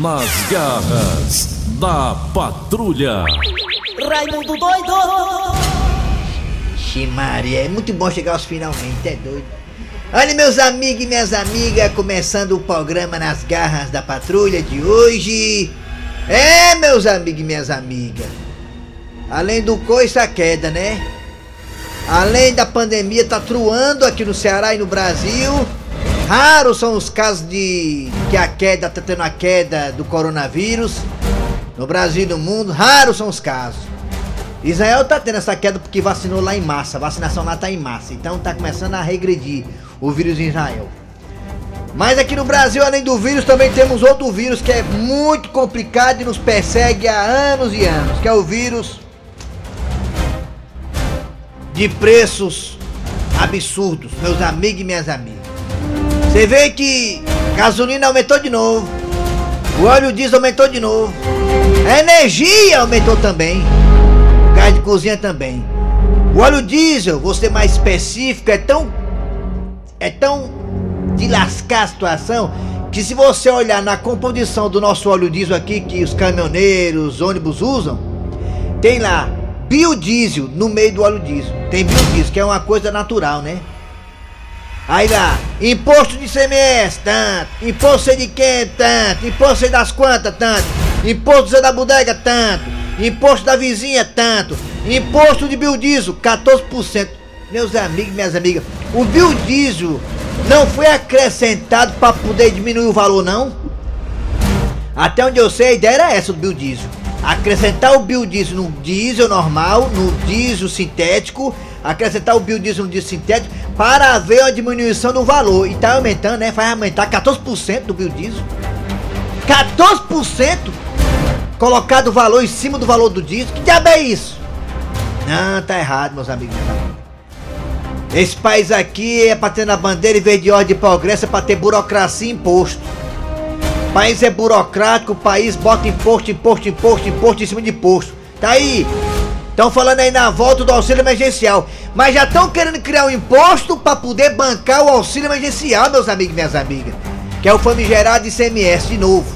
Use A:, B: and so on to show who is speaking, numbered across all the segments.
A: Nas garras da patrulha.
B: Raimundo doido!
C: Maria, é muito bom chegar aos finalmente, é doido. Olha, meus amigos e minhas amigas, começando o programa Nas Garras da Patrulha de hoje. É, meus amigos e minhas amigas. Além do coice a queda, né? Além da pandemia tá truando aqui no Ceará e no Brasil. Raros são os casos de que a queda tá tendo a queda do coronavírus no Brasil e no mundo. Raros são os casos. Israel tá tendo essa queda porque vacinou lá em massa. A vacinação lá tá em massa. Então tá começando a regredir o vírus em Israel. Mas aqui no Brasil, além do vírus, também temos outro vírus que é muito complicado e nos persegue há anos e anos, que é o vírus de preços absurdos, meus amigos e minhas amigas. Você vê que gasolina aumentou de novo, o óleo diesel aumentou de novo, a energia aumentou também, o gás de cozinha também. O óleo diesel, ser mais específico, é tão é tão de lascar a situação que se você olhar na composição do nosso óleo diesel aqui que os caminhoneiros, ônibus usam, tem lá biodiesel no meio do óleo diesel. Tem biodiesel, que é uma coisa natural, né? Aí lá, imposto de CMS, tanto. Imposto de quem, tanto. Imposto das quantas, tanto. Imposto da bodega, tanto. Imposto da vizinha, tanto. Imposto de biodiesel, 14%. Meus amigos, minhas amigas, o biodiesel não foi acrescentado para poder diminuir o valor, não? Até onde eu sei, a ideia era essa do biodiesel acrescentar o biodiesel no diesel normal, no diesel sintético, acrescentar o biodiesel no diesel sintético para haver uma diminuição do valor. E tá aumentando, né? Vai aumentar 14% do biodiesel. 14% colocado o valor em cima do valor do diesel. Que diabo é isso? Não, tá errado, meus amigos. Esse país aqui é pra ter na bandeira em vez de ordem de progresso, é pra ter burocracia e imposto. O país é burocrático, o país bota imposto, imposto, imposto, imposto em cima de imposto. Tá aí. Estão falando aí na volta do auxílio emergencial. Mas já estão querendo criar um imposto para poder bancar o auxílio emergencial, meus amigos e minhas amigas. Que é o famigerado ICMS de novo.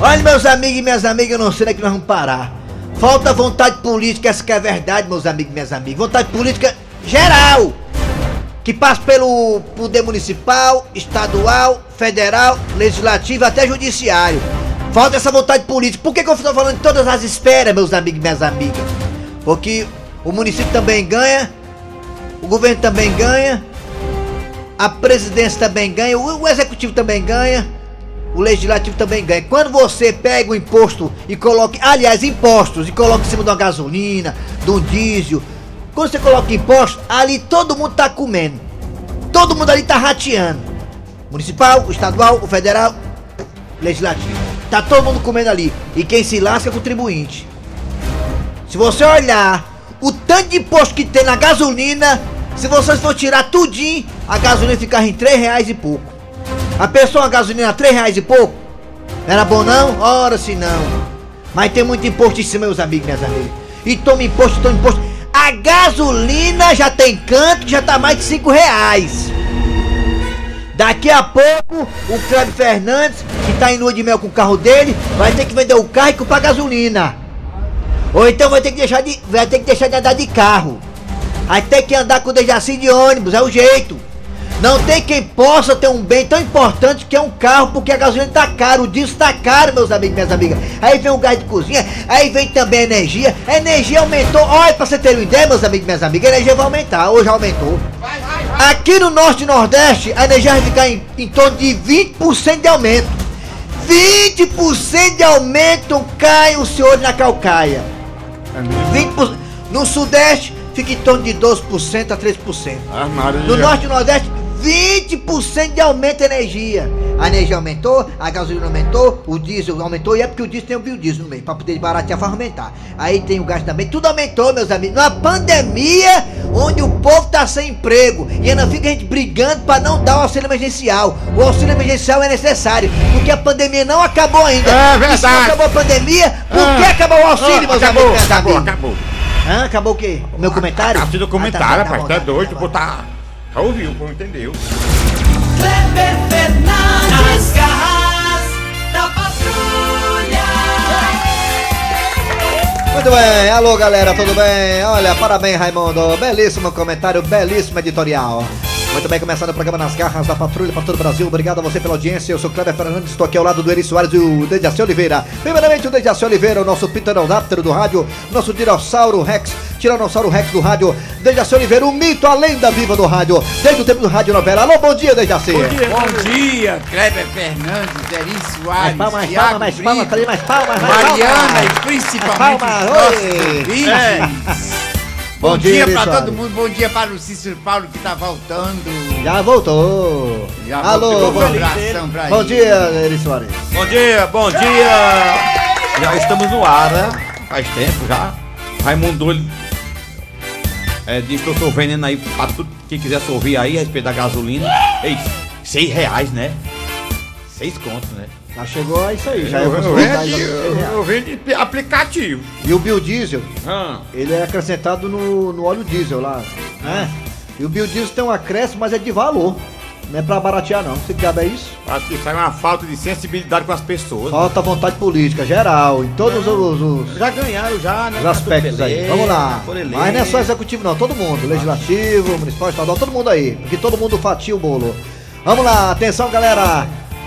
C: Olha, meus amigos e minhas amigas, eu não sei onde é que nós vamos parar. Falta vontade política, essa que é a verdade, meus amigos e minhas amigas. Vontade política geral que passa pelo poder municipal, estadual, federal, legislativo até judiciário. Falta essa vontade política. Por que, que eu estou falando de todas as esferas, meus amigos e minhas amigas? Porque o município também ganha, o governo também ganha, a presidência também ganha, o, executivo também ganha, o legislativo também ganha. Quando você pega o imposto e coloca, aliás, impostos, e coloca em cima de uma gasolina, de um diesel, quando você coloca imposto, ali todo mundo tá comendo. Todo mundo ali tá rateando. Municipal, o estadual, o federal, legislativo. Tá todo mundo comendo ali. E quem se lasca é contribuinte. Se você olhar o tanto de imposto que tem na gasolina, se vocês for tirar tudinho, a gasolina ficar em 3 reais e pouco. A pessoa a gasolina a 3 reais e pouco? Era bom não? Ora se não. Mas tem muito imposto em cima, meus amigos, minhas amigas. E toma imposto, toma imposto. A gasolina já tem canto que já tá mais de 5 reais. Daqui a pouco, o Cleber Fernandes, tá em lua de mel com o carro dele, vai ter que vender o carro e comprar gasolina. Ou então vai ter que deixar de, vai ter que deixar de andar de carro. Vai ter que andar com o Dejaci de ônibus, é o jeito. Não tem quem possa ter um bem tão importante que é um carro, porque a gasolina tá caro, o diesel tá caro, meus amigos e minhas amigas. Aí vem o gás de cozinha, aí vem também a energia. A energia aumentou. Olha, pra você ter uma ideia, meus amigos e minhas amigas, a energia vai aumentar, já aumentou. Aqui no norte e nordeste, a energia vai ficar em, em torno de 20% de aumento. 20% de aumento cai o senhor na calcaia. 20%. No sudeste, fica em torno de 12% a 13%. No norte e nordeste, 20% de aumento de energia. A energia aumentou, a gasolina aumentou, o diesel aumentou, e é porque o diesel tem o biodiesel no meio, para poder baratear para aumentar. Aí tem o gás também, tudo aumentou, meus amigos. Na pandemia, onde o povo tá sem emprego, e ainda fica a gente brigando para não dar o auxílio emergencial. O auxílio emergencial é necessário, porque a pandemia não acabou ainda.
D: É verdade.
C: E se não acabou a pandemia, por que
D: Ah.
C: acabou o auxílio, meus
D: acabou,
C: amigos?
D: acabou,
C: amigos?
D: acabou.
C: Hã? Acabou o quê? O meu comentário?
D: Tá tudo
C: Ah,
D: comentário,
C: tá, tá
D: rapaz.
C: bom,
D: Tá
C: tá,
D: doido,
C: tá
D: botar. Já ouviu, não entendeu.
B: Kleber Fernandes, garras da patrulha.
E: Muito bem, alô galera, tudo bem? Olha, parabéns Raimundo, belíssimo comentário, belíssimo editorial. Muito bem, começando o programa Nas Garras da Patrulha para todo o Brasil. Obrigado a você pela audiência. Eu sou Cleber Fernandes, estou aqui ao lado do Eri Soares e o Dejaci Oliveira. Primeiramente, o Dejaci Oliveira, o nosso pterodáptero do rádio, nosso dinossauro Rex, Tiranossauro Rex do rádio. Dejaci Oliveira, o mito, a lenda viva do rádio, desde o tempo do rádio novela. Alô, bom dia, Dejaci.
F: Bom dia, bom dia Kleber Fernandes, Eri Soares,
E: Mais palmas, mais palmas, mais palmas, falei mais palmas, mais
F: Mariana
E: palmas.
F: e principalmente
E: Palmas,
F: os nossos.
E: Bom
F: Bom,
E: dia,
F: dia,
E: Soares.
F: todo mundo, bom dia para o Cícero Paulo que tá voltando.
E: Já voltou.
F: Já
E: Alô,
F: voltou,
E: bom,
F: um abração pra
E: bom
F: ele.
E: dia, Eri Soares.
D: Bom dia, bom dia! Já estamos no ar, né? Faz tempo já. Raimundo é, diz que eu sou veneno aí pra tudo quem quiser sorver aí a respeito da gasolina. Ei, seis reais, né? Seis contos, né?
E: Já chegou a isso aí, já é
D: eu, eu, vendo,
E: de
D: eu, vendo aplicativo.
E: E o biodiesel,
D: Ah,
E: ele é acrescentado no, no óleo diesel lá, né? E o biodiesel tem um acréscimo, mas é de valor. Não é pra baratear não. Se cabe é isso?
D: acho que isso aí é uma falta de sensibilidade com as pessoas.
E: Falta vontade política, geral, em todos os, os-
D: Já ganharam, já, né?
E: os aspectos aí. Vamos lá. Mas não é só executivo não, todo mundo. Legislativo, municipal, estadual, todo mundo aí. Porque todo mundo fatia o bolo. Vamos lá, atenção galera.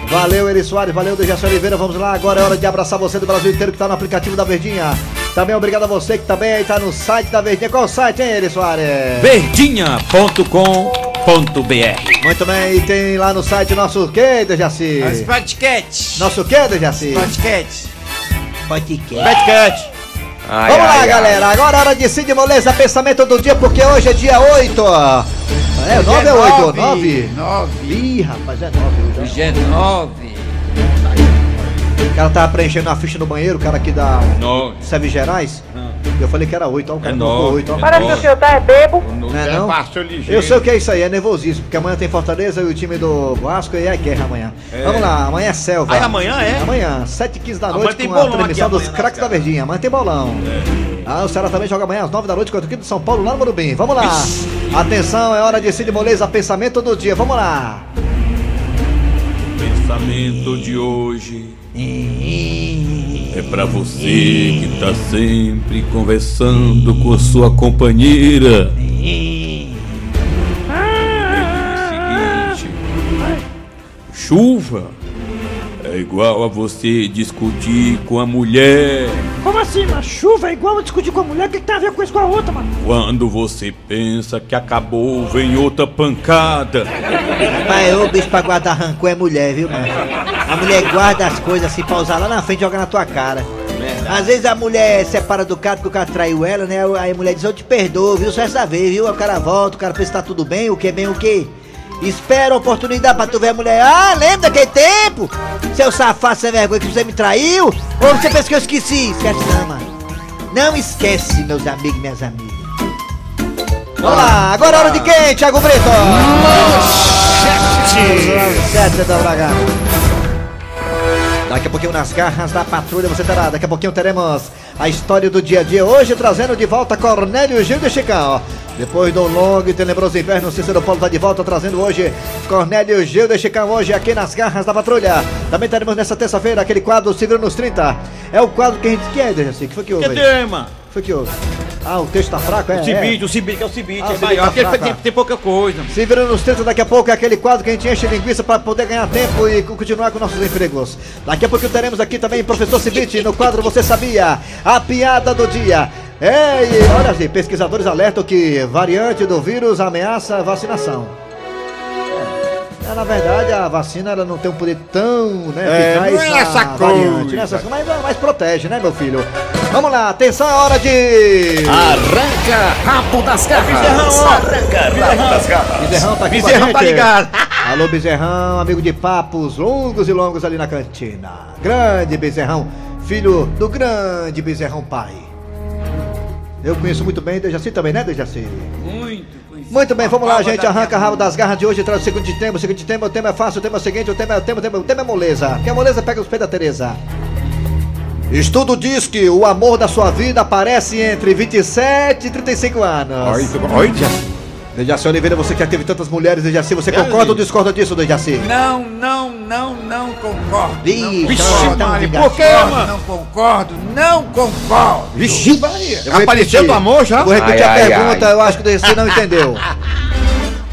E: Valeu, Eri Soares, valeu, Dejaci Oliveira. Vamos lá, agora é hora de abraçar você do Brasil inteiro que tá no aplicativo da Verdinha. Também obrigado a você que também aí tá no site da Verdinha. Qual o site, hein, Eri Soares?
D: Verdinha.com.br
E: Muito bem, e tem lá no site nosso o quê, Dejaci?
F: As podcasts.
E: Nosso o quê, Dejaci?
F: Podcasts.
D: Betcat.
E: Vamos lá, galera. Agora é hora de Cid Moleza, pensamento do dia, porque hoje é dia 8. É, 9 é 8? 9?
F: 9.
E: Ih, rapaz, é 9 hoje.
F: Hoje é 9.
E: O cara tava preenchendo a ficha no banheiro, o cara aqui da
D: Não.
E: Serve Gerais. Eu falei que era 8, ó. O cara
D: É
E: colocou
D: nove,
E: 8, ó.
D: é
G: Parece que o senhor tá é bebo.
D: Não,
E: Não é não?
D: Passou ligeiro.
E: Eu sei o que é isso aí, é nervosismo, porque amanhã tem Fortaleza e o time do Vasco e é guerra amanhã. Vamos lá, amanhã é selva.
D: Aí amanhã é?
E: Amanhã, 7h15 da noite,
D: tem
E: com a
D: bolão
E: transmissão dos craques da Verdinha. Amanhã tem bolão. Ah, o Ceará também joga amanhã às 9 da noite contra o time de São Paulo lá no Morumbi. Vamos lá. Atenção, é hora de Cid Moleza, pensamento do dia. Vamos lá.
C: Pensamento de hoje é pra você que tá sempre conversando com sua companheira. Do seguinte: chuva é igual a você discutir com a mulher.
G: Como assim, mano? Chuva é igual a discutir com a mulher. O que, que tem a ver com isso com a outra, mano?
C: Quando você pensa que acabou, vem outra pancada.
E: Pai, o bicho pra guardar rancor é mulher, viu, mano? A mulher guarda as coisas assim pra usar lá na frente e joga na tua cara. Às vezes a mulher separa do cara porque o cara traiu ela, né? Aí a mulher diz, eu te perdoo, viu? Só essa vez, viu? Aí O cara volta, o cara pensa que tá tudo bem, o que é bem o que? Espera a oportunidade pra tu ver a mulher. Ah, lembra daquele tempo? Seu safado sem vergonha que você me traiu? Ou você pensa que eu esqueci? Esquece não, mano. Não esquece, meus amigos e minhas amigas. Vamos lá, agora é hora de quem, Thiago Brito? Manchete da Braga. Daqui a pouquinho nas garras da patrulha você terá. Daqui a pouquinho teremos a história do dia a dia. Hoje trazendo de volta Cornélio Gil de Chicão. Depois do longo e tenebroso inverno, Cícero Paulo está de volta trazendo hoje Cornélio Gil de Chicão. Hoje aqui nas garras da patrulha. Também teremos nessa terça-feira aquele quadro Se Vira nos 30. É o quadro que a gente quer, Dejaci. que foi que houve? que foi que houve? Ah, o texto tá fraco, é?
D: O
E: é.
D: cibite, o cibite, é o cibite.
E: Ah, o
D: é
E: cibite
D: maior.
E: tá
D: Aquele
E: fraco,
D: tem,
E: ah.
D: tem pouca coisa.
E: Se virando nos 30 daqui a pouco é aquele quadro que a gente enche linguiça para poder ganhar tempo e continuar com nossos empregos. Daqui a pouco teremos aqui também professor Cibite no quadro Você Sabia? A piada do dia. É, e olha assim, pesquisadores alertam que variante do vírus ameaça a vacinação. É, na verdade, a vacina ela não tem um poder tão, né,
D: É,
E: eficaz
D: não é essa
E: variante,
D: coisa.
E: né, essas- mas, mas protege, né, meu filho? Vamos lá, atenção, é hora de...
A: Arranca rabo das garras. Arranca rabo das garras.
E: Bezerrão tá aqui com a
D: Bezerrão tá ligado.
E: Alô, Bezerrão, amigo de papos longos e longos ali na cantina. Grande Bezerrão, filho do grande Bezerrão pai. Eu conheço muito bem Dejaci também, né, Dejaci?
F: Muito conhecido.
E: Muito bem, vamos lá, gente. Arranca
F: minha
E: rabo das garras de hoje, traz o seguinte tema. O seguinte tema, o tema é fácil, o tema é o seguinte, o tema é o tema, o tema, o tema é moleza. Porque a moleza pega os pés da Tereza. Estudo diz que o amor da sua vida aparece entre 27 e 35 anos.
D: Olha, olha.
E: Dejaci Oliveira, você que já teve tantas mulheres, Dejaci, você concorda ou discorda disso, Dejaci?
F: Não, não, não, não concordo.
E: Vixe,
F: concordo,
E: Maria,
F: não
E: por
D: quê,
F: concordo,
D: mano?
F: Não concordo, não concordo.
E: Vixe, vou
D: Apareceu do amor já?
E: Vou repetir
A: Ai,
E: a
A: ai,
E: pergunta,
A: ai.
E: eu acho que o Dejaci não entendeu.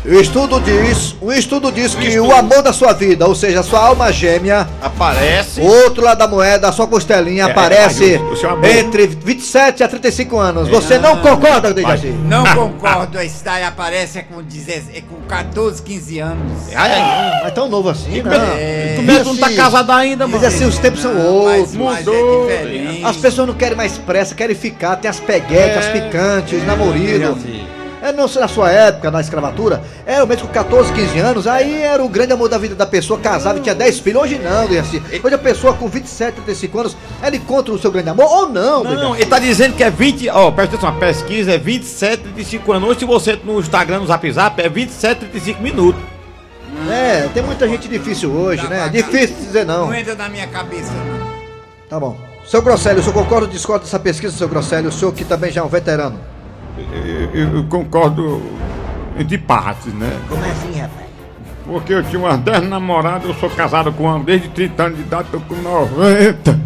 E: O estudo diz, o estudo diz que o amor da sua vida, ou seja, a sua alma gêmea,
D: Aparece.
E: o outro lado da moeda, a sua costelinha,
D: É,
E: aparece
D: mas o- o seu amor-
E: entre 27 a 35 anos. Você não concorda, Dejaci?
F: Não concordo, esse daí aparece com, 16, é com 14, 15 anos.
D: Ai, ai,
E: Não é tão novo assim, não.
F: É.
D: Tu mesmo não tá casado ainda, mano.
E: Mas assim, os tempos são
F: Não,
E: outros.
F: mas, mas
D: mudou.
F: é diferente.
E: As pessoas não querem mais pressa, querem ficar, tem as peguetes, as picantes, namorido. É, não sei, na sua época, na escravatura, era o mesmo com 14, 15 anos, aí era o grande amor da vida da pessoa, casava e tinha 10 filhos. Hoje não, assim. Hoje a pessoa com 27, 35 anos, ela encontra o seu grande amor ou não,
D: Não,
E: Dejaci?
D: ele tá dizendo que é 20. Ó, presta atenção, a pesquisa é 27, 35 anos. Hoje, se você no Instagram, no Zap Zap, é 27, 35 minutos.
E: É, tem muita gente difícil hoje, né? Difícil dizer não.
F: Não entra na minha cabeça, não.
E: Tá bom. Seu Grosselio, o senhor concorda ou discorda dessa pesquisa, seu Grosselio? O senhor que também já é um veterano.
C: Eu, eu concordo de partes, né?
H: Como assim, rapaz?
C: Porque eu tinha umas 10 namoradas, eu sou casado com uma desde 30 anos de idade, tô com 90.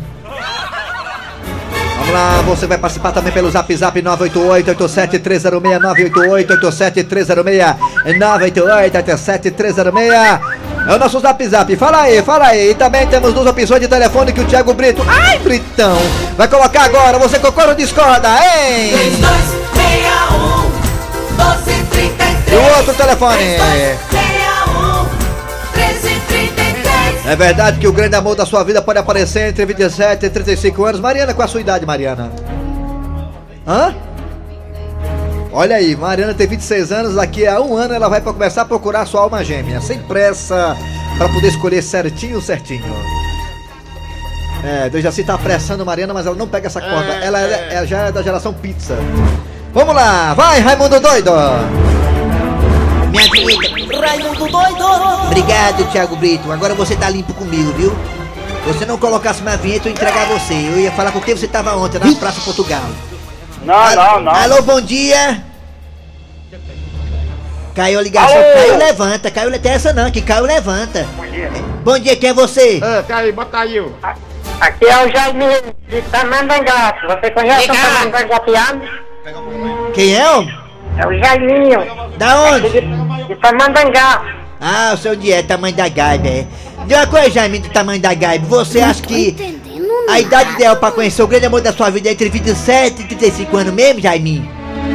E: Vamos lá, você vai participar também pelo Zap Zap 988-87306, 988-87306, 988-87306. É o nosso Zap Zap, fala aí, fala aí. E também temos duas opções de telefone que o Thiago Brito, ai Britão, vai colocar agora. Você concorda ou discorda, hein?
H: 3261 1233
E: E o outro telefone?
H: 3261 1333
E: É verdade que o grande amor da sua vida pode aparecer entre 27 e 35 anos. Mariana, qual a sua idade, Mariana? Hã? Olha aí, Mariana tem 26 anos, daqui a um ano ela vai começar a procurar sua alma gêmea, sem pressa, pra poder escolher certinho, certinho. É, Deus já se tá apressando Mariana, mas ela não pega essa corda, ela, é- ela já é da geração pizza. Vamos lá, vai Raimundo Doido!
H: Minha vinheta Raimundo doido
E: Obrigado, Thiago Brito. Agora você tá limpo comigo, viu? Se você não colocasse uma vinheta, eu ia entregar você. Eu ia falar com quem você tava ontem, na Praça Portugal.
I: Não, não, não.
E: Alô, bom dia! Caiu a ligação.
I: Alô?
E: Caiu, levanta. Caiu, não tem essa não, que caiu, levanta.
I: Bom dia.
E: Bom dia, quem é você?
C: Tá aí, bota aí.
I: Aqui é o Jaime de Tamandangaço. Você conhece o Tamandangapiano?
E: Quem é, homem?
I: É o Jaiminho,
E: Da onde?
I: de, de Tamandangaço.
E: Ah, o seu dia é tamanho da gaiba, é. De uma coisa, Jaime, do tamanho da gaiba. Você acha que a idade ideal pra conhecer o grande amor da sua vida é entre 27 e 35 anos mesmo, Jaiminho?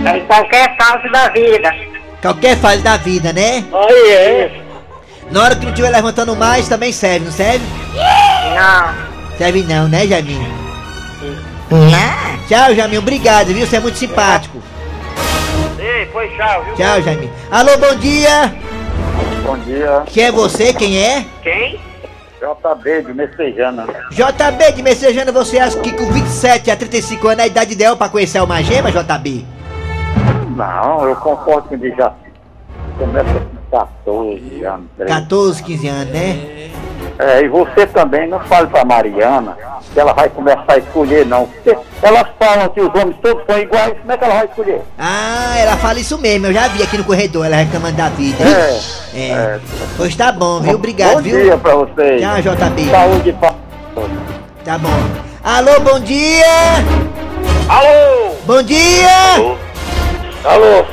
I: É em qualquer fase da vida.
E: Qualquer fase da vida, né?
I: Oi, é.
E: Na hora que não estiver levantando mais, também serve, não serve?
I: Não.
E: Serve não, né, Jaminho? Tchau, Jaminho. Obrigado, viu? Você é muito simpático.
I: Foi tchau, viu?
E: Tchau, Jaminho. Alô, bom dia.
I: Bom dia.
E: Quem é você? Quem é?
I: Quem? JB de Messejana.
E: JB de Messejana, você acha que com 27 a 35 anos é a idade ideal pra conhecer uma gema, JB?
I: Não, eu concordo com o Dejaci. Começa com 14 anos. 13.
E: 14, 15 anos, né?
I: É, e você também não fale pra Mariana que ela vai começar a escolher, não. Porque elas falam que os homens todos são iguais, como é que ela vai escolher?
E: Ah, ela fala isso mesmo, eu já vi aqui no corredor, ela reclamando da vida.
I: É,
E: É.
I: é.
E: Pois tá bom, viu? Obrigado,
I: Bom
E: viu?
I: dia pra vocês.
E: Tchau, JB.
I: Saúde e paz.
E: Tá bom. Alô, bom dia!
I: Alô!
E: Bom dia!
I: Alô!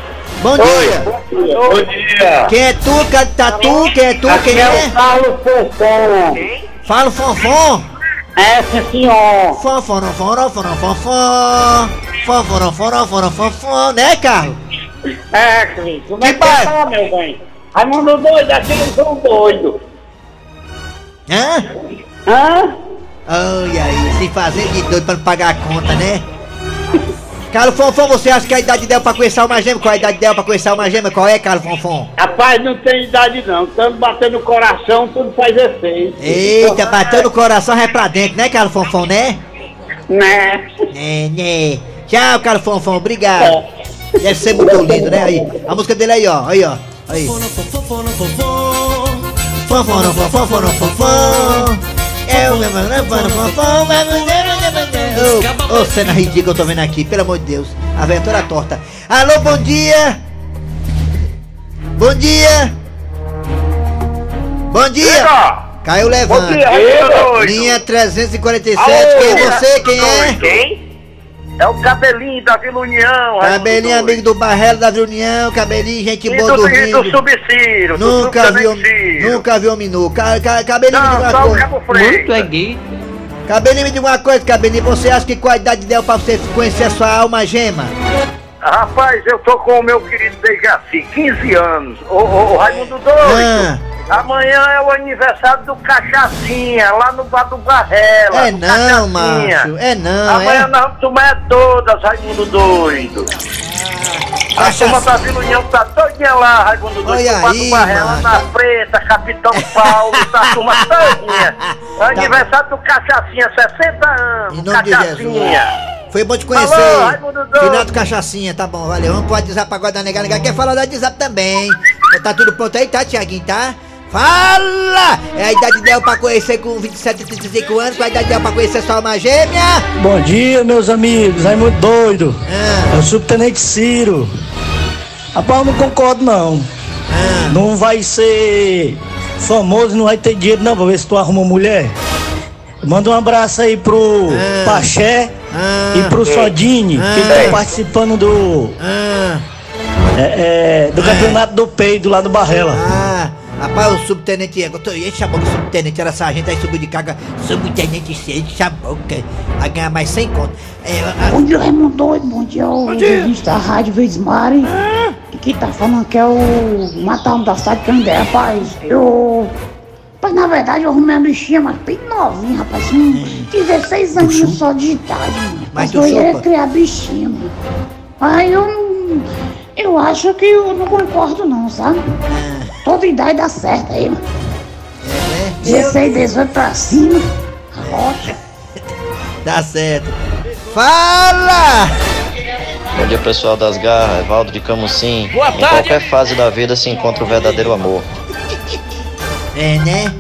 E: Bom dia!
I: Bom dia!
E: Quem é tu, Tatu? Quem é tu?
I: Aqui
E: Quem
I: é
E: é?
I: o Paulo Fonfon.
E: Fala o fonfon!
I: É,
E: fonfon, fonfon, fonfon, né, Carlos?
I: É, Cris. Como é
E: Que pai?
I: tá, meu bem? Raimundo doido, aqueles são doidos.
E: Hã?
I: Hã?
E: Olha aí, se fazer de doido pra não pagar a conta, né? Carlos Fonfon, você acha que a idade dela pra conhecer uma gema? Qual é a idade dela pra conhecer uma gema? Qual é, Carlos Fonfon?
I: Rapaz, não tem idade não. Tanto batendo no coração, tudo faz efeito.
E: Eita, bateu no coração, vai pra dentro, né, Carlos Fonfon, né?
I: Né?
E: Né, né. Tchau, Carlos Fonfon, obrigado. Deve ser muito lindo, né? Aí, a música dele aí, ó. Aí, ó. Aí. Fonfon, fonfon, fonfon, fonfon. É o meu fonfon, fonfon, Ô, ô, cena ridícula eu tô vendo aqui, pelo amor de Deus. A velha toda torta. Alô, bom dia.
C: Bom dia! Bom dia! Caiu levando.
I: Bom dia, Raimundo.
C: Linha 347,
I: Alô?
C: quem é você? Quem é?
I: Quem? É o cabelinho da Vila União.
C: Cabelinho amigo do Barrelo da Reunião, cabelinho, gente
I: E
C: boa
I: do,
C: do
I: e do. Subciro. do
C: Nunca vi,
I: Subtenente Ciro.
C: nunca vi homem nu. Cabelinho, me diga
I: Não,
C: uma
I: só o
C: coisa.
I: Cabo Freitas.
C: Cabelinho, me diga uma coisa, cabelinho. Você acha que qual a idade deu pra você conhecer a sua alma gema?
I: Rapaz, eu tô com o meu querido Dejaci, 15 anos. Ô, ô, ô, Raimundo Doido. Amanhã é o aniversário do Cachacinha, lá no Bar do Barrela.
C: É não,
I: Cachacinha.
C: É não,
I: Amanhã
C: é.
I: nós vamos tomar todas, Raimundo Doido. A turma da Vila União tá todinha lá, Raimundo Doido.
C: Aí,
I: Barrela, na Preta, Capitão Paulo, tá a turma todinha. Aniversário do Cachacinha, 60 anos. Cachacinha.
C: Foi bom te conhecer. Finado Cachacinha, tá bom, valeu. Vamos pro WhatsApp agora da nega. Nega quer falar do WhatsApp também. Tá tudo pronto aí, tá, Tiaguinho, tá? Fala! É a idade dela pra conhecer com 27, 35 anos. Qual a idade dela pra conhecer sua alma gêmea?
G: Bom dia, meus amigos. Raimundo doido.
C: Ah,
G: É o subtenente Ciro. Rapaz, eu não concordo, não.
C: ah.
G: Não vai ser famoso, não vai ter dinheiro, não, pra ver se tu arruma mulher. Manda um abraço aí pro
C: Ah.
G: Paché
C: Ah.
G: e pro Sodini, que
C: Ah.
G: estão participando do,
C: Ah,
G: é, é, do campeonato do peido lá do Barrela.
C: Ah, rapaz, o subtenente, eu tô enche a boca, o subtenente era sargento, aí subiu de carga, subtenente enche a boca, vai ganhar mais 100 conto. É, ah,
J: Bom dia, Raimundo Doido. Bom dia, o da Rádio Veismari. Que tá falando que é o Matalmo da cidade de Candé, rapaz. Eu. Mas na verdade eu arrumei a bichinha, mas bem novinha, rapaz. Com 16 anos só de idade, mano.
C: Mas
J: eu ia criar bichinha, mano. Aí eu não. Eu acho que eu não concordo, não, sabe? Toda idade dá certo aí, mano.
C: é,
J: 16, 18 pra cima. Rocha.
C: Tá certo. Fala!
K: Bom dia pessoal das garras, Evaldo de Camusim.
L: Boa
K: em
L: tarde.
K: qualquer fase da vida se encontra o verdadeiro amor.
C: É, né?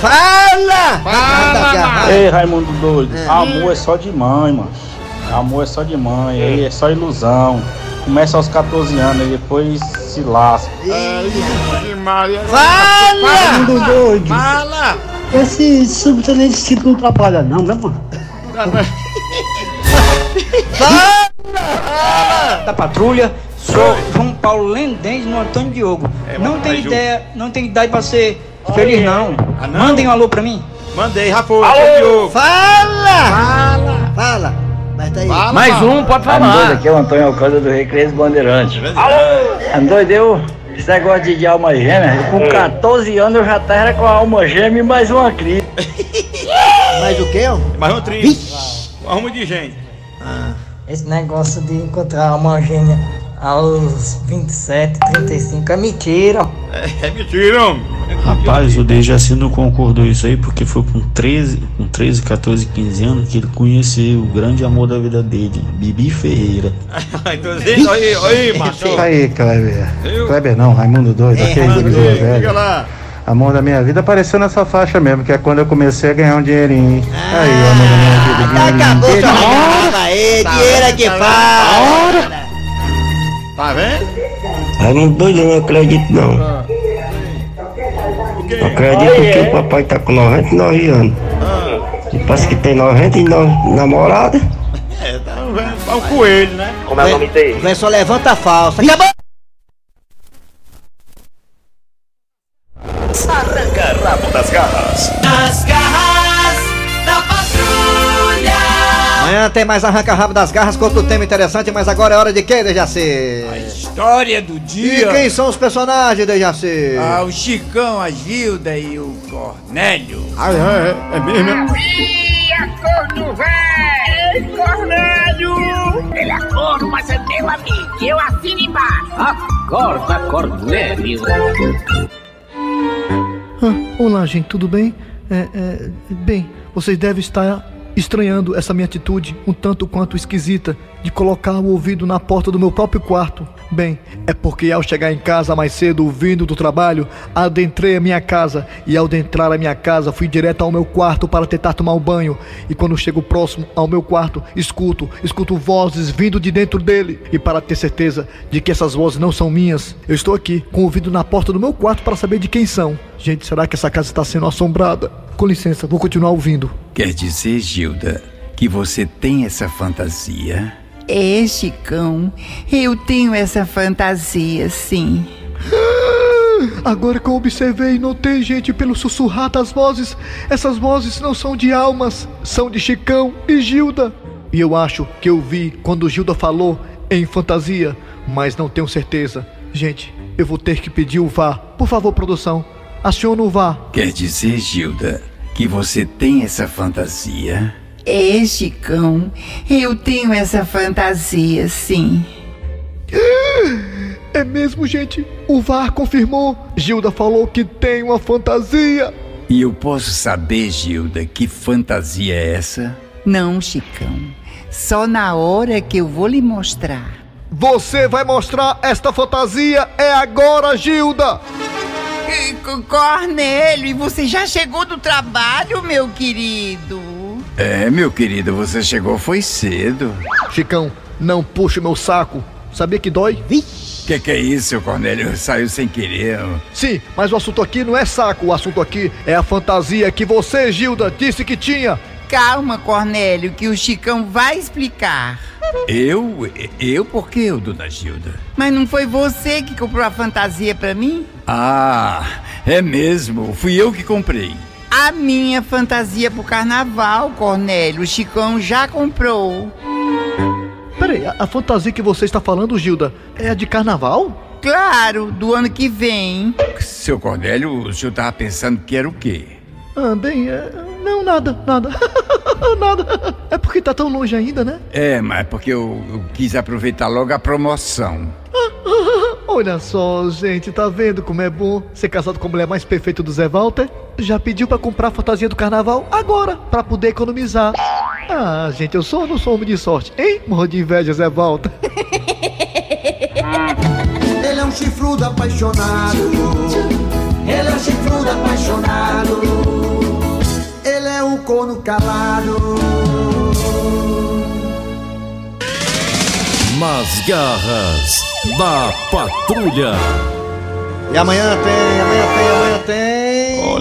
C: Fala! Fala!
M: Ei, Raimundo doido,
C: É.
M: amor é só de mãe, mano. Amor é só de mãe, aí é só ilusão. Começa aos 14 anos e depois se lasca.
N: Ixi, Maria.
C: Fala!
G: Raimundo doido.
D: Fala!
G: Esse subtenente Ciro não trabalha, não, né, mano?
O: da patrulha. Sou João Paulo Lendens no Antônio Diogo.
D: É,
O: não tem ideia, não tem idade pra ser feliz não.
D: Ah, não?
O: Mandem um alô pra mim.
D: Mandei, foi, foi Diogo.
C: Fala! Fala! Fala! Mas tá aí.
D: Fala,
L: Mais
D: fala.
L: um, pode
M: Doido,
L: falar.
M: aqui é o Antônio Alcântara do Recreio Bandeirante.
D: Alô!
M: Doido, eu, esse negócio de, de alma gêmea, eu, com 14 anos eu já tava com a alma gêmea e mais uma crise.
C: Mais o quê? ó?
D: Mais um trio. Arruma de gente.
O: Esse negócio de encontrar uma gêmea aos 27, 35 é mentira.
D: É, é mentira, homem.
P: Rapaz, o Dejaci não concordou isso aí porque foi com 13, com 13, 14, 15 anos que ele conheceu o grande amor da vida dele, Bibi Ferreira.
D: Então, aí, aí, macho.
M: Aí, Kleber.
D: Viu?
M: Kleber não, Raimundo doido,
C: É,
M: aquele
C: Raimundo doido,
M: Velha.
D: lá.
M: Amor da minha vida apareceu nessa faixa mesmo, que é quando eu comecei a ganhar um dinheirinho. Aí, o amor da minha vida,
C: Ah, acabou
M: dinheirinho.
C: sua regalada aí, dinheiro é que fala!
D: Tá vendo?
G: Raimundo doido, eu não acredito, não. Acredito que o papai tá com 99 anos. E parece que tem 99 namorada.
D: É, tá vendo? É um coelho, né?
I: Como é o nome dele?
C: Vem só levanta a falsa. Acabou! Amanhã tem mais Arranca Rabo das Garras com outro tema interessante, mas agora é hora de quê, Dejaci?
F: História do
C: E
F: dia.
C: quem são os personagens, Dejaci?
F: Ah, o Chicão, a Gilda e o Cornélio.
N: Ah, é, é, é mesmo.
H: Ele é corno, mas é meu amigo. Eu assino embaixo.
L: Acorda, Cornélio.
G: olá, gente, tudo bem? É, é, bem, vocês devem estar
Q: estranhando essa minha atitude, um tanto quanto esquisita, de colocar o ouvido na porta do meu próprio quarto. Bem, é porque ao chegar em casa mais cedo, vindo do trabalho, adentrei a minha casa e ao adentrar a minha casa fui direto ao meu quarto para tentar tomar um banho. E quando chego próximo ao meu quarto, escuto, escuto vozes vindo de dentro dele. E para ter certeza de que essas vozes não são minhas, eu estou aqui com o ouvido na porta do meu quarto para saber de quem são. Gente, será que essa casa está sendo assombrada? Com licença, vou continuar ouvindo.
F: Quer dizer, Gilda, que você tem essa fantasia?
R: É, Chicão, eu tenho essa fantasia, sim.
Q: Agora que eu observei e notei, gente, pelo sussurrar das vozes, essas vozes não são de almas, são de Chicão e Gilda. E eu acho que eu vi quando Gilda falou em fantasia, mas não tenho certeza. Gente, eu vou ter que pedir o VAR. Por favor, produção, aciona o VAR.
F: Quer dizer, Gilda, que você tem essa fantasia?
R: É, Chicão, eu tenho essa fantasia, sim.
Q: É mesmo, gente? O VAR confirmou. Gilda falou que tem uma fantasia.
F: E eu posso saber, Gilda, que fantasia é essa?
R: Não, Chicão. Só na hora que eu vou lhe mostrar.
Q: Você vai mostrar esta fantasia é agora, Gilda!
R: Cornélio, e você já chegou do trabalho, meu querido?
F: É, meu querido, você chegou foi cedo.
Q: Chicão, não puxe meu saco. Sabia que dói?
F: Que que é isso, Cornélio? Saiu sem querer.
Q: Sim, mas o assunto aqui não é saco. O assunto aqui é a fantasia que você, Gilda, disse que tinha.
R: Calma, Cornélio, que o Chicão vai explicar.
F: Eu? Eu por quê, dona Gilda?
R: Mas não foi você que comprou a fantasia pra mim?
F: Ah, é mesmo. Fui eu que comprei.
R: A minha fantasia pro carnaval, Cornélio. O Chicão já comprou.
Q: Peraí, a, a fantasia que você está falando, Gilda, é a de carnaval?
R: Claro, do ano que vem.
F: Seu Cornélio, o senhor tava pensando que era o quê?
Q: Ah, bem, é, não, nada, nada. nada. É porque tá tão longe ainda, né?
F: É, mas porque eu, eu quis aproveitar logo a promoção.
Q: Olha só, gente, tá vendo como é bom ser casado com a mulher mais perfeita do Zé Walter? Já pediu pra comprar a fantasia do carnaval agora, pra poder economizar. Ah, gente, eu sou ou não sou homem de sorte, hein? Morro de inveja, Zé Walter.
S: Ele é um chifrudo apaixonado. Calado.
A: Nas garras da patrulha.
E: E amanhã tem, amanhã tem, amanhã tem.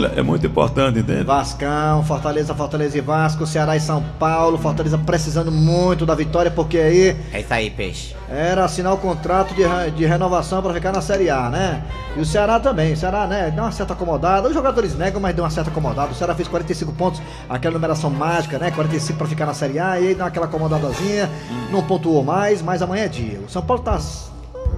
D: Olha, é muito importante, entende?
E: Vascão, Fortaleza, Fortaleza e Vasco, Ceará e São Paulo. Fortaleza precisando muito da vitória, porque aí
F: É isso aí, peixe.
E: era assinar o contrato de, de renovação para ficar na Série A, né? E o Ceará também. O Ceará, né, deu uma certa acomodada. Os jogadores negam, mas deu uma certa acomodada. O Ceará fez 45 pontos, aquela numeração mágica, né? 45 para ficar na Série A, e aí dá aquela acomodadazinha. Não pontuou mais, mas amanhã é dia. O São Paulo tá.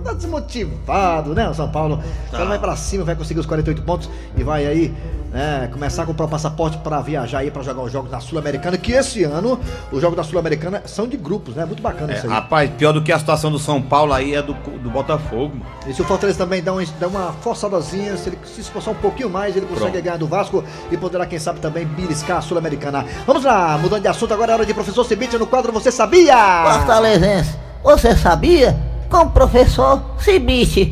E: Tá desmotivado, né? O São Paulo. O Ceará vai pra cima, vai conseguir os 48 pontos e vai aí né, começar a comprar o passaporte pra viajar aí pra jogar os jogos da Sul-Americana. Que esse ano os jogos da Sul-Americana são de grupos, né? Muito bacana
D: É,
E: isso aí.
D: rapaz, pior do que a situação do São Paulo aí é do, do Botafogo. mano.
E: E se o Fortaleza também dá, um, dá uma forçadazinha, se ele se esforçar um pouquinho mais, ele consegue
D: Pronto.
E: ganhar do Vasco e poderá, quem sabe, também beliscar a Sul-Americana. Vamos lá, mudando de assunto, agora é hora de professor Cibite no quadro Você Sabia?
T: Fortalezense, você sabia? Com o professor Cibite.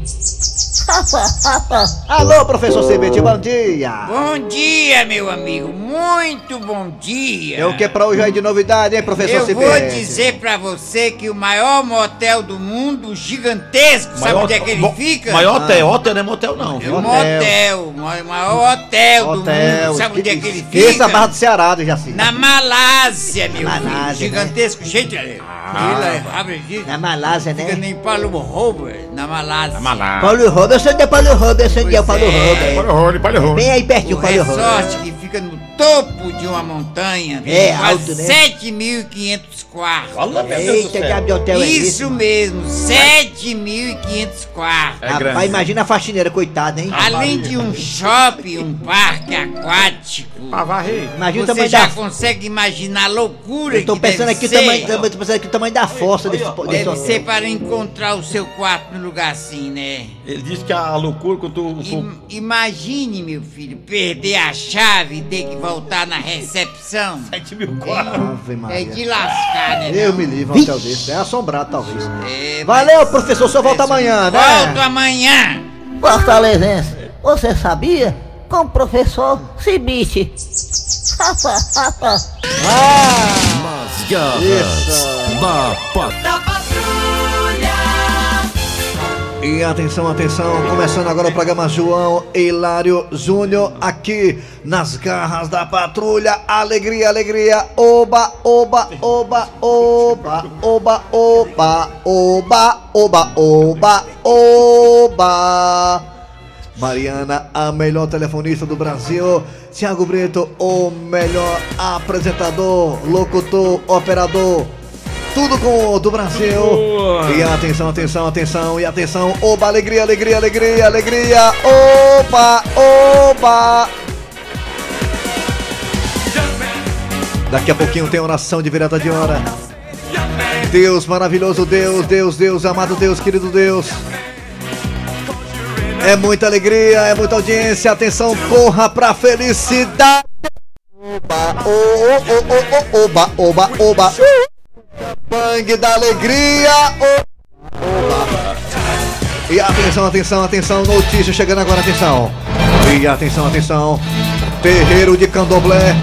E: Alô, professor Cibite, bom dia!
F: Bom dia, meu amigo. Muito bom dia.
E: É o que pra hoje aí de novidade, hein, professor
F: Eu
E: Cibite?
F: vou dizer pra você que o maior motel do mundo, gigantesco, sabe
D: Maior-
F: onde é que ele fica?
D: Maior hotel, hotel não é motel não,
F: É um motel, o maior- maior hotel, do mundo. Sabe onde é que ele
E: Esse é
F: fica?
E: a Barra do Ceará, do Jaci.
F: Na Malásia, meu
E: Malásia,
F: filho. Gigantesco. Gente, ah, abre aqui.
E: Na Malásia,
F: Fica nem Paulo Robert, na Malásia.
E: Paulo Robertson é Paulo Robertson, é o Paulo
F: Pois é.
E: Robertson.
C: Paulo Rony, Paulo Rony.
E: Bem aí pertinho,
F: O
E: Paulo
F: resort que fica no topo de uma montanha.
E: É, alto, né?
F: 7.500 quartos.
E: Fala, meu Deus Eita, que de hotel é
F: Isso mesmo, 7.500 quartos.
E: Rapaz, imagina a faxineira, coitada, hein?
F: Além de um shopping, um parque aquático.
D: Pra varrer.
E: Imagina o
F: Você
E: tamanho
F: já
E: da-
F: consegue imaginar a loucura
E: Eu tô
F: que
E: pensando
F: deve
E: aqui o
F: ser.
E: tamanho, eu tô pensando aqui o tamanho da fossa desse, desse
F: Deve
E: hotel.
F: ser para encontrar o seu quarto no lugar assim, né?
D: Ele disse que a loucura quando tu... tu-
F: Im- Imagine, meu filho, perder a chave ter que voltar na recepção.
D: 7 mil
E: Ave
F: É de lascar, né?
E: Eu
F: não?
E: me livro um hotel desse. É assombrado, talvez.
F: É,
E: Valeu, professor. O senhor volta amanhã, né?
F: Volto amanhã.
T: Fortalezense, você sabia? Com o professor Cibite.
A: Nas garras da patrulha.
E: E atenção, atenção, começando agora o programa João Hilário Júnior aqui nas garras da patrulha. Alegria, alegria, oba, oba, oba, oba, oba, oba, oba, oba, oba, oba. Mariana, a melhor telefonista do Brasil. Tiago Brito, o melhor apresentador, locutor, operador. Tudo com o do Brasil. E atenção, atenção, atenção, e atenção. Oba, alegria, alegria, alegria, alegria. Oba, oba. Daqui a pouquinho tem oração de virada de hora. Deus maravilhoso, Deus, Deus, Deus, amado Deus, querido Deus. É muita alegria, é muita audiência. Atenção, corra pra felicidade. Oba, o, o, o, o, oba, oba, oba. Bang da alegria. Oba. E atenção, atenção, atenção. Notícia chegando agora, atenção. E atenção, atenção. Terreiro de Candomblé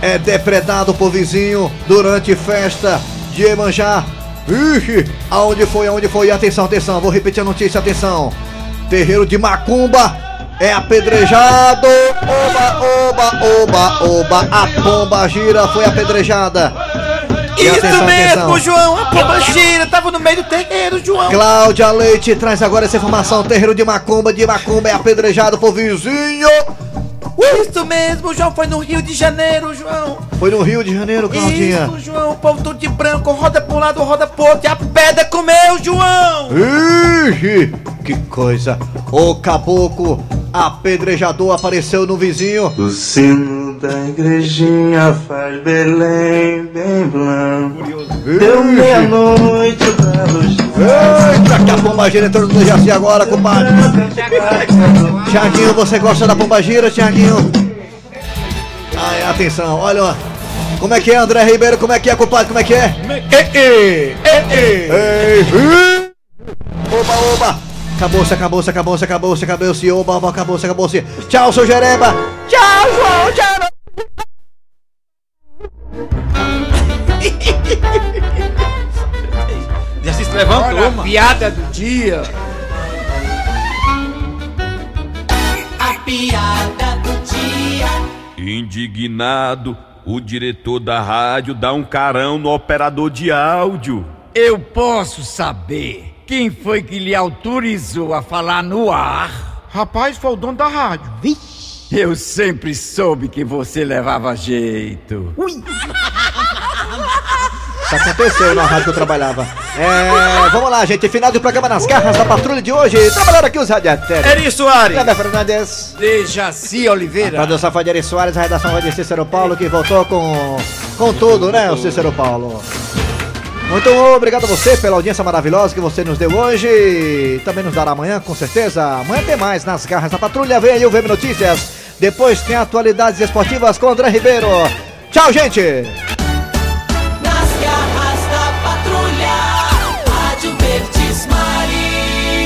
E: é depredado por vizinho durante festa de Emanjá. Ixi, aonde foi, aonde foi? Atenção, atenção, vou repetir a notícia, atenção. Terreiro de Macumba é apedrejado. Oba, oba, oba, oba. A pomba gira foi apedrejada.
D: Isso
E: atenção,
D: mesmo,
E: atenção.
D: João. A pomba gira. Tava no meio do terreiro, João.
E: Cláudia Leite traz agora essa informação. Terreiro de Macumba, de Macumba é apedrejado por vizinho.
D: Isso mesmo, João. Foi no Rio de Janeiro, João.
E: Foi no Rio de Janeiro, Claudinha.
D: Isso, João. O povo todo de branco. Roda pra um lado, roda pro outro. E a pedra comeu, João.
E: Ixi, que coisa. O caboclo apedrejador apareceu no vizinho.
U: O sino da igrejinha faz Belém bem blanco. Deu meia-noite pra luz.
E: Eita, que a pombagira entrou no Jaci agora, compadre. Tiaguinho, você gosta da pombagira, Tiaguinho? Ai, atenção, olha, ó. Como é que é, André Ribeiro? Como é que é, compadre? Como é que é? Ei, ei, ei, ei. Oba, oba. Acabou-se, acabou-se, acabou-se, acabou-se, acabou-se. Oba, oba, acabou-se, acabou-se. Tchau, seu Jereba. Tchau, João, tchau.
D: Já se levantou,
F: Olha
D: mano.
F: piada do dia.
S: A piada do dia.
V: Indignado, o diretor da rádio dá um carão no operador de áudio.
F: Eu posso saber quem foi que lhe autorizou a falar no ar?
C: Rapaz, foi o dono da rádio.
F: Eu sempre soube que você levava jeito.
E: Isso aconteceu na rádio que eu trabalhava. É, vamos lá, gente. Final do programa nas garras da patrulha de hoje. Trabalharam aqui os radiatérios.
D: Eri Soares.
E: Kleber Fernandes.
F: Dejaci
E: A
F: Oliveira.
E: produção foi de Eri Soares, a redação foi de Cícero Paulo, que voltou com, com tudo, né, o Cícero Paulo. Muito obrigado a você pela audiência maravilhosa que você nos deu hoje. Também nos dará amanhã, com certeza. Amanhã tem mais nas garras da patrulha. Vem aí o VM Notícias. Depois tem atualidades esportivas com André Ribeiro. Tchau, gente!